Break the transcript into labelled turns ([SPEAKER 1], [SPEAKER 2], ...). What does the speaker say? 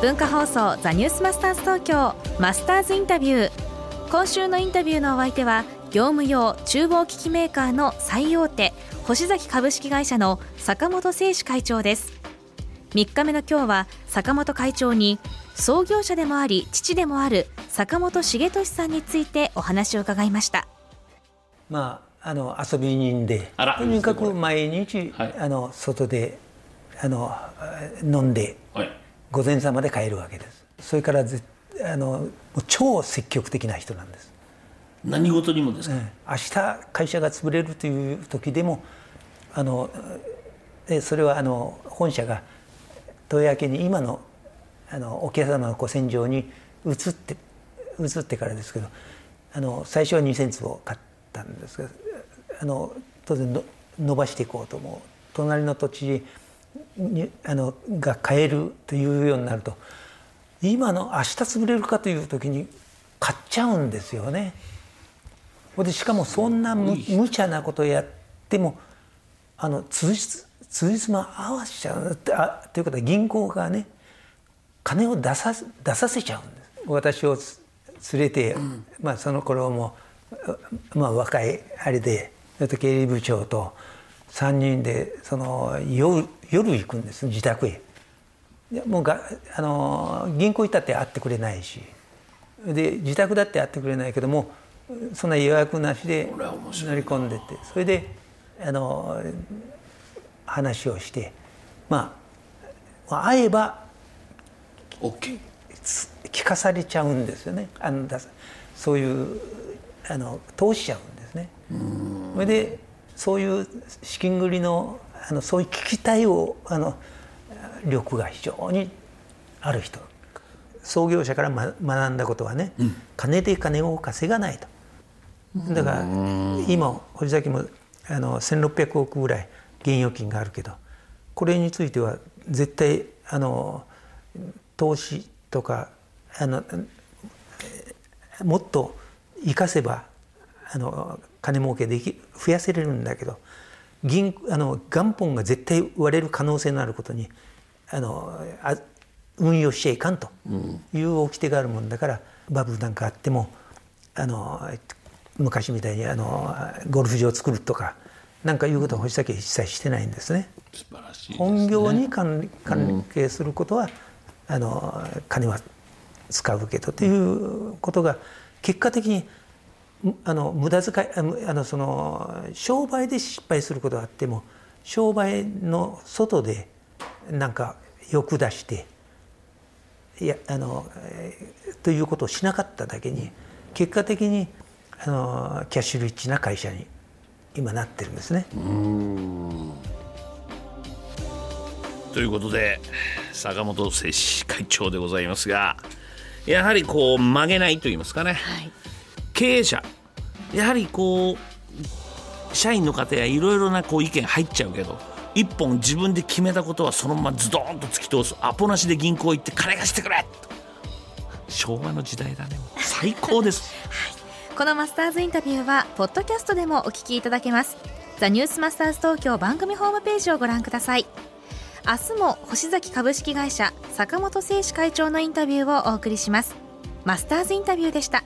[SPEAKER 1] 文化放送ザニュースマスターズ東京マスターズインタビュー。今週のインタビューのお相手は業務用厨房機器メーカーの最大手星崎株式会社の坂本誠志会長です。3日目の今日は坂本会長に創業者でもあり父でもある坂本重俊さんについてお話を伺いました。
[SPEAKER 2] まああの遊び人で
[SPEAKER 3] あら
[SPEAKER 2] とにかく毎日、
[SPEAKER 3] はい。
[SPEAKER 2] あの外であの飲んで
[SPEAKER 3] はい
[SPEAKER 2] 午前さまで帰るわけです。それからぜあの超積極的な人なんです、
[SPEAKER 3] 何事にもですか、
[SPEAKER 2] ええ。明日会社が潰れるという時でもあのえそれはあの本社が豊明に今のあのお客様のご戦場に移って移ってからですけどあの最初は2,000坪買ったんですがあの当然の伸ばしていこうと思う。隣の土地にあのが買えるというようになると今の明日潰れるかという時に買っちゃうんですよね。でしかもそんなむ無茶なことやってもあの通じ通じま合わせちゃうってあということは銀行がね金を出さ出させちゃうんです。私をつ連れて、まあ、その頃も、まあ、若いあれで経理部長と3人でその夜夜行くんです自宅へ。でもうがあの銀行行ったって会ってくれないし。で自宅だって会ってくれないけどもそんな予約なしで乗り込んでって。それであの話をして。まあまあ会えば聞かされちゃうんですよね。あのだそういうあの通しちゃうんですね。それでそういう資金繰りのあのそういう聞きたいをあの力が非常にある人。創業者から、ま、学んだことはね、金で金を稼がないと。だから今星崎もあの1600億ぐらい現預金があるけどこれについては絶対あの投資とかあのえもっと生かせばあの金儲けでき増やせれるんだけど銀あの元本が絶対割れる可能性のあることにあのあ運用しちゃいかんという掟があるもんだから、バブルなんかあってもあの昔みたいにあのゴルフ場を作るとかなんかいうことは星崎は一切してないんですね。
[SPEAKER 3] 素晴らしいね
[SPEAKER 2] 本業に関関係することは、あの金は使うけどということが結果的にむあの無駄遣いあのその商売で失敗することがあっても商売の外でなんか欲出していやあの、えーということをしなかっただけに結果的にあのキャッシュリッチな会社に今なってるんですね。
[SPEAKER 3] ということで坂本誠志会長でございますがやはりこう曲げないと言いますかね、経営者。やはりこう社員の方やいろいろなこう意見入っちゃうけど一本自分で決めたことはそのままズドーンと突き通す。アポなしで銀行行って金貸してくれ昭和の時代だね。最高です。はい。
[SPEAKER 1] このマスターズインタビューはポッドキャストでもお聞きいただけます。ザニュースマスターズ東京番組ホームページをご覧ください。明日も星崎株式会社坂本誠志会長のインタビューをお送りします。マスターズインタビューでした。